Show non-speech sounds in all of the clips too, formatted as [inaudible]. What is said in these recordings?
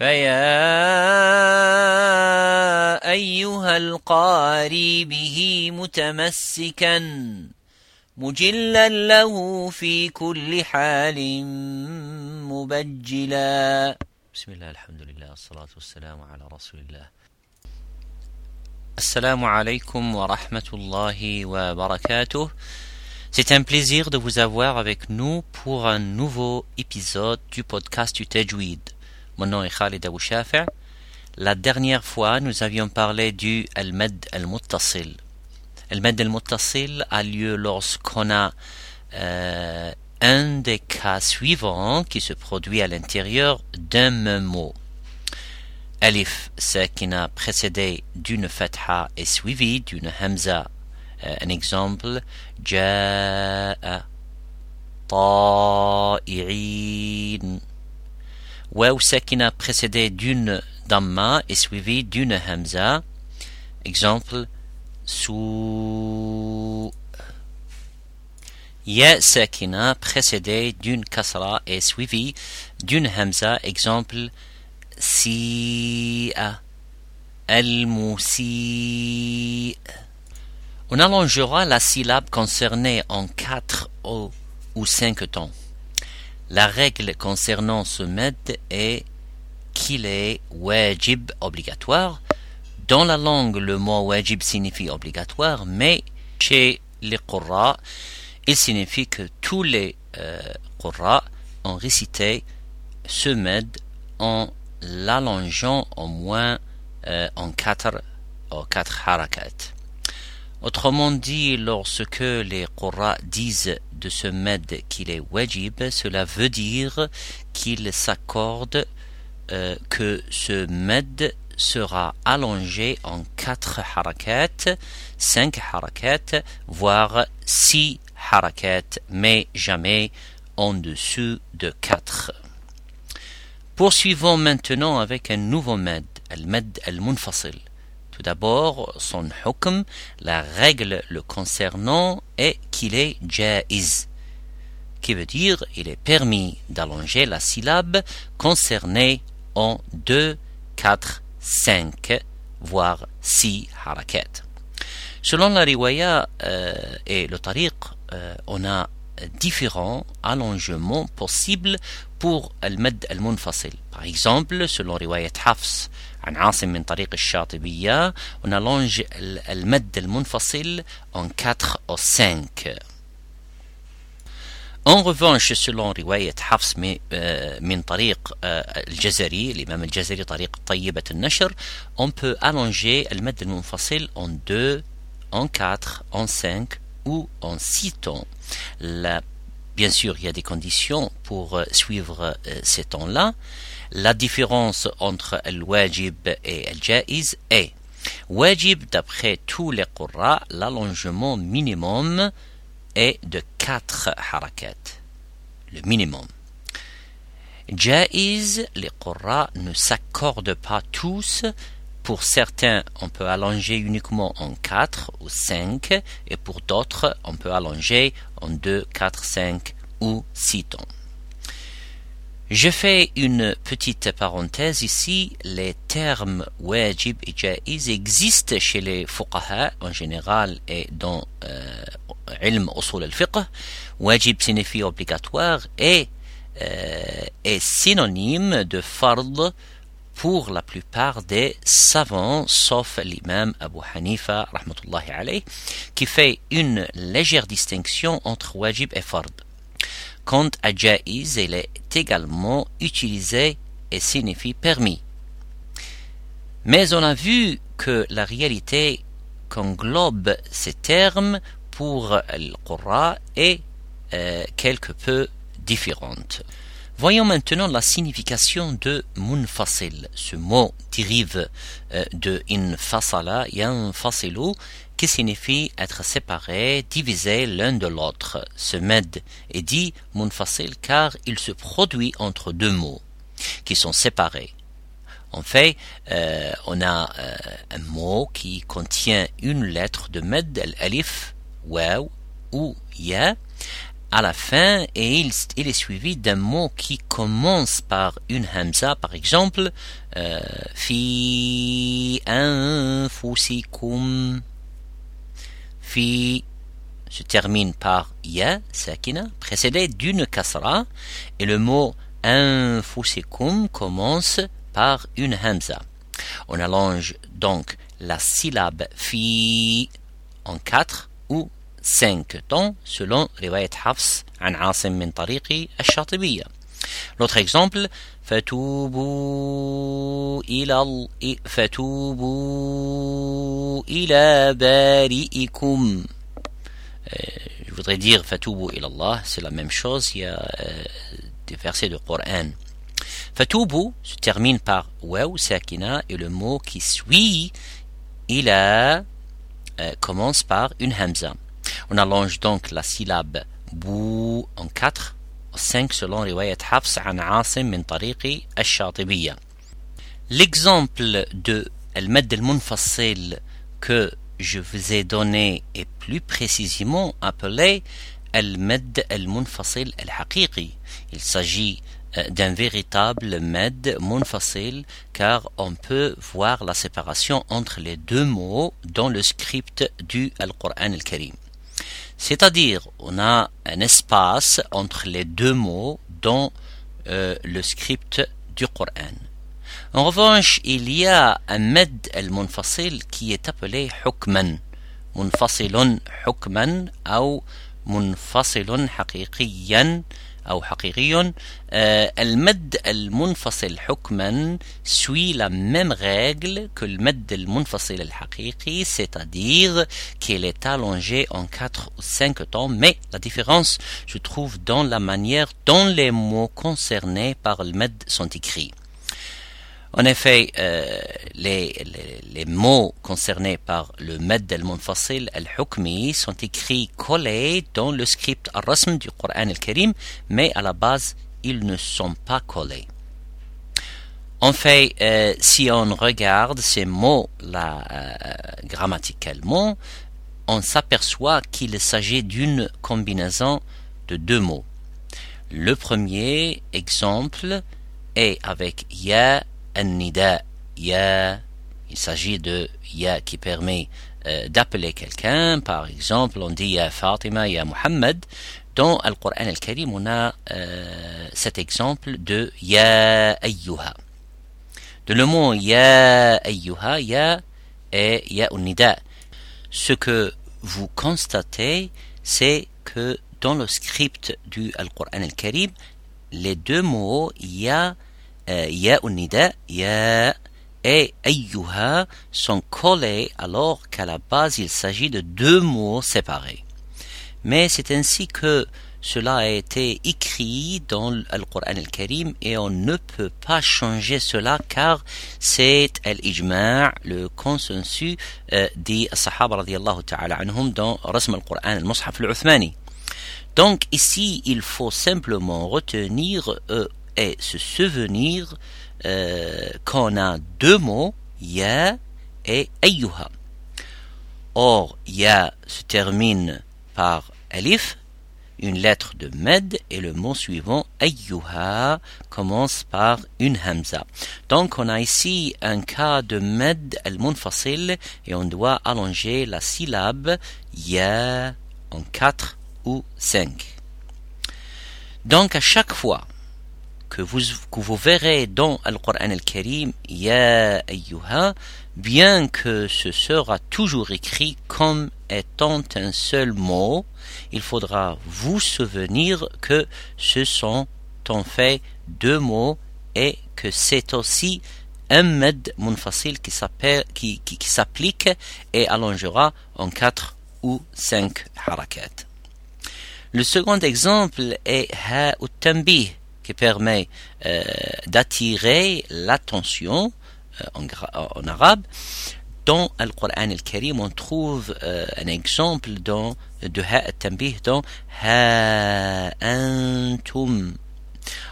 فيا أيها القاري به متمسكا مجلا له في كل حال مبجلا بسم الله الحمد لله والصلاة والسلام على رسول الله السلام عليكم ورحمة الله وبركاته C'est un plaisir de vous avoir avec nous pour un nouveau épisode du podcast du Tajweed. Mon nom est. La dernière fois, nous avions parlé du Al-Mad Al-Muttasil. Al-Mad Al-Muttasil a lieu lorsqu'on a euh, un des cas suivants qui se produit à l'intérieur d'un même mot. Alif sakina précédé d'une fatha et suivi d'une hamza. Euh, un exemple, ja'a ta'i'in. Waw Sakina précédée d'une Dhamma et suivi d'une Hamza. Exemple, sous Ya Sakina précédée d'une Kasra et suivi d'une Hamza. Exemple, Si. Al-Musi. On allongera la syllabe concernée en quatre ou cinq tons. La règle concernant ce med est qu'il est wajib obligatoire. Dans la langue, le mot wajib signifie obligatoire, mais chez les qurra, il signifie que tous les euh, ont récité ce med en l'allongeant au moins euh, en quatre, en quatre harakat. Autrement dit, lorsque les Qurra disent de ce med qu'il est wajib, cela veut dire qu'il s'accorde euh, que ce med sera allongé en quatre harakat, cinq harakat, voire six harakat, mais jamais en dessous de quatre. Poursuivons maintenant avec un nouveau med, al-med al-munfasil. D'abord, son hukm, la règle le concernant est qu'il est jaiz, qui veut dire il est permis d'allonger la syllabe concernée en 2, 4, 5, voire 6 harakat. Selon la riwaya euh, et le tariq, euh, on a différents allongements possibles pour المد المنفصل. Par exemple, selon رواية حفص عن عاصم من طريق الشاطبية, on allonge المد المنفصل en 4 ou 5. En revanche, selon رواية حفص من طريق الجزري, l'imam الجزري طريق طيبة النشر, on peut allonger المد المنفصل en 2, en 4, en 5 ou en 6 temps. La Bien sûr, il y a des conditions pour euh, suivre euh, ces temps-là. La différence entre le wajib et le jaiz est wajib d'après tous les qurra, l'allongement minimum est de 4 harakat. Le minimum. Jaiz, les qurra ne s'accordent pas tous. Pour certains, on peut allonger uniquement en 4 ou 5, et pour d'autres, on peut allonger en 2, 4, 5 ou 6 temps. Je fais une petite parenthèse ici. Les termes wajib et jaiz existent chez les fuqaha en général et dans euh, ilm usul al-fiqh. Wajib signifie obligatoire et euh, est synonyme de fard pour la plupart des savants, sauf l'imam Abu Hanifa, rahmatullahi qui fait une légère distinction entre wajib et fard. Quant à jaiz, il est également utilisé et signifie permis. Mais on a vu que la réalité qu'englobe ces termes pour le Qur'an est euh, quelque peu différente. Voyons maintenant la signification de munfasil. Ce mot dérive euh, de infasala yanfasilu qui signifie être séparé, divisé l'un de l'autre. Ce med est dit munfasil car il se produit entre deux mots qui sont séparés. En fait, euh, on a euh, un mot qui contient une lettre de med, alif, waw ou ya, à la fin et il, est suivi d'un mot qui commence par une hamza, par exemple, euh, fi anfusikum. Fi se termine par ya, sakina, précédé d'une kasra, et le mot anfusikum commence par une hamza. On allonge donc la syllabe fi en quatre ou cinq temps selon riwayat Hafs an Asim min tariqi al-Shatibiyya. L'autre exemple, فتوبوا إلى فتوبوا إلى بارئكم je voudrais dire Fatoubu ilallah, c'est la même chose, il y a euh, des versets de Coran. Fatoubu se termine par waw sakina et le mot qui suit ila euh, commence par une hamza. On allonge donc la syllabe bou en quatre, cinq selon riwayat Hafs an Asim min tariqi al-Shatibiyya. L'exemple de al-mad al-munfasil que je vous ai donné est plus précisément appelé al-mad al-munfasil al-haqiqi. Il s'agit euh, d'un véritable med munfasil car on peut voir la séparation entre les deux mots dans le script du Al-Qur'an al-Karim. C'est-à-dire, on a un espace entre les deux mots dans euh, le script du Coran. En revanche, il y a un med al-munfasil qui est appelé hukman. Munfasilun hukman ou munfasilun haqiqiyan أو حقيقي المد المنفصل حكما suit la même règle que le mad المنفصل الحقيقي c'est-à-dire qu'il est allongé en quatre ou cinq temps mais la différence se trouve dans la manière dont les mots concernés par le mad sont écrits en effet, euh, les, les, mots concernés par le Med al-Munfasil al-Hukmi sont écrits collés dans le script al-Rasm du Coran al-Karim, mais à la base, ils ne sont pas collés. En fait, euh, si on regarde ces mots là euh, grammaticalement, on s'aperçoit qu'il s'agit d'une combinaison de deux mots. Le premier exemple est avec ya nida ya il s'agit de ya qui permet euh, d'appeler quelqu'un. Par exemple on dit ya Fatima ya Muhammad dans le Coran al-Karim on a euh, cet exemple de ya ayyuha de le mot ya ayyuha ya et ya nida ce que vous constatez c'est que dans le script du Al-Qur'an al-Karim les deux mots ya ya nida, ya et ayyuha sont collés alors qu'à la base il s'agit de deux mots séparés. Mais c'est ainsi que cela a été écrit dans le Coran al-Karim et on ne peut pas changer cela car c'est al-ijma' le consensus euh, des sahaba radiallahu ta'ala anhum dans Rasm al-Quran al-Mushaf al-Uthmani. Donc ici il faut simplement retenir euh, et se souvenir euh, qu'on a deux mots, ya et ayyuha. Or, ya se termine par alif, une lettre de med, et le mot suivant, ayyuha, commence par une hamza. Donc, on a ici un cas de med al-munfasil, et on doit allonger la syllabe ya en quatre ou cinq. Donc, à chaque fois que vous, que vous verrez dans le Coran al-Karim, bien que ce sera toujours écrit comme étant un seul mot, il faudra vous souvenir que ce sont en fait deux mots et que c'est aussi un med munfasil qui s'applique qui, qui, et allongera en quatre ou cinq harakat. Le second exemple est ha tanbih permet euh, d'attirer l'attention euh, en, arabe. Dans le Coran al-Karim, on trouve euh, un exemple dans, de ha tambih dans ha antum.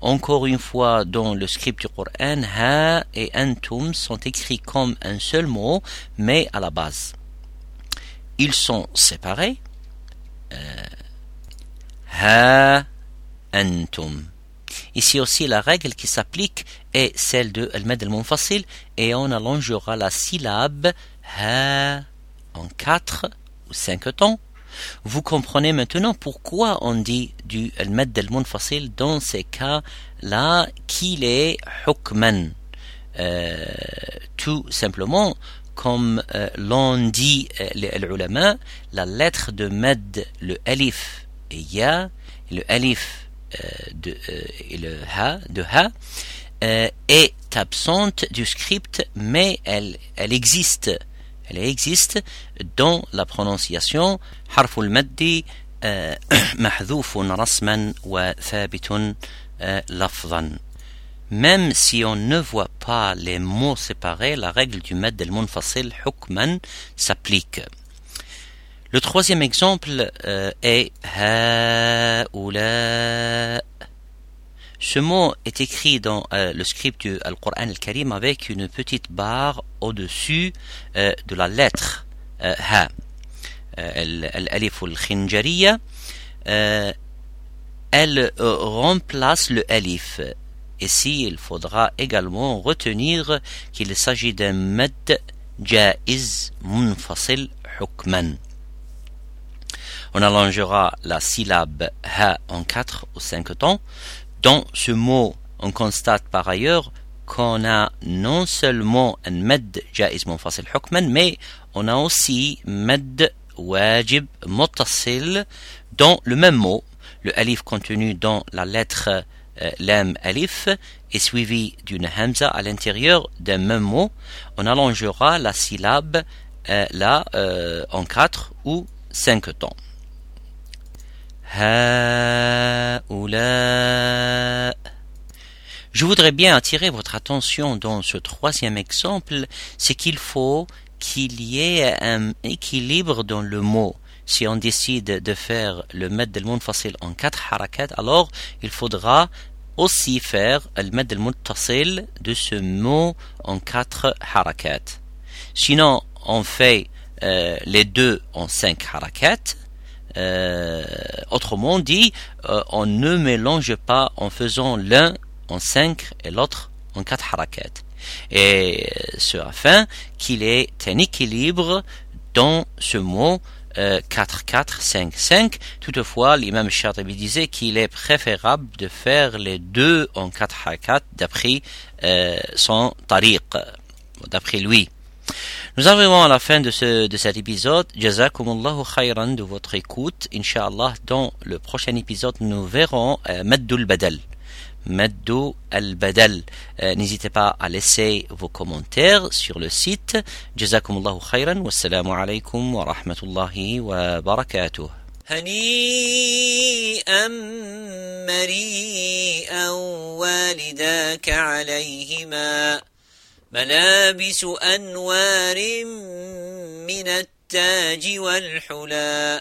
Encore une fois, dans le script du Coran, ha et antum sont écrits comme un seul mot, mais à la base. Ils sont séparés. ha antum. Ici aussi la règle qui s'applique est celle de al-mad al-munfasil et on allongera la syllabe ha en quatre ou cinq temps. Vous comprenez maintenant pourquoi on dit du al-mad al-munfasil dans ces cas-là qu'il est hukman. Euh, tout simplement, comme euh, l'ont dit euh, les ulama, la lettre de med, le alif et ya, le alif euh, de, euh, le ha, de ha, euh, est absente du script, mais elle, existe. Elle existe dans la prononciation harf al-maddi [coughs] mahdouf rasman wa thabitun lafzan. Même si on ne voit pas les mots séparés, la règle du mad al-munfasil hukman s'applique. Le troisième exemple euh, est haoula. Ce mot est écrit dans euh, le script du Al-Qur'an al-Karim avec une petite barre au-dessus euh, de la lettre ha. Al-alif al-khinjariya. Elle remplace le alif Ici, il faudra également retenir qu'il s'agit d'un med jaiz munfasil hukman. On allongera la syllabe ha en quatre ou cinq temps. Dans ce mot, on constate par ailleurs qu'on a non seulement un med jaiz munfasil hukman, mais on a aussi med wajib muttasil dans le même mot, le alif contenu dans la lettre euh, l'em alif est suivi d'une hamza à l'intérieur d'un même mot, on allongera la syllabe euh, euh, en quatre ou cinq temps. Je voudrais bien attirer votre attention dans ce troisième exemple, c'est qu'il faut qu'il y ait un équilibre dans le mot si on décide de faire le med del munfasil en quatre harakat, alors il faudra aussi faire le med del muttasil de ce mot en quatre harakat. Sinon, on fait euh, les deux en cinq harakat. Euh, autrement dit, euh, on ne mélange pas en faisant l'un en cinq et l'autre en quatre harakat. Et ce afin qu'il ait un équilibre dans ce mot 4, 4, 5, 5. Toutefois, l'imam Shatibi disait qu'il est préférable de faire les deux en 4 hakat d'après euh, son tariq, d'après lui. Nous arrivons à la fin de, ce, de cet épisode. Jazakumullahu khayran de votre écoute. Inch'Allah, dans le prochain épisode, nous verrons euh, Maddul Badal. Maddu al-Badal. Euh, n'hésitez pas à laisser vos commentaires sur le site. Jazakumullahu khayran. Wassalamu alaykum wa rahmatullahi wa barakatuh. هنيئا مريئا والداك عليهما ملابس أنوار من التاج والحلى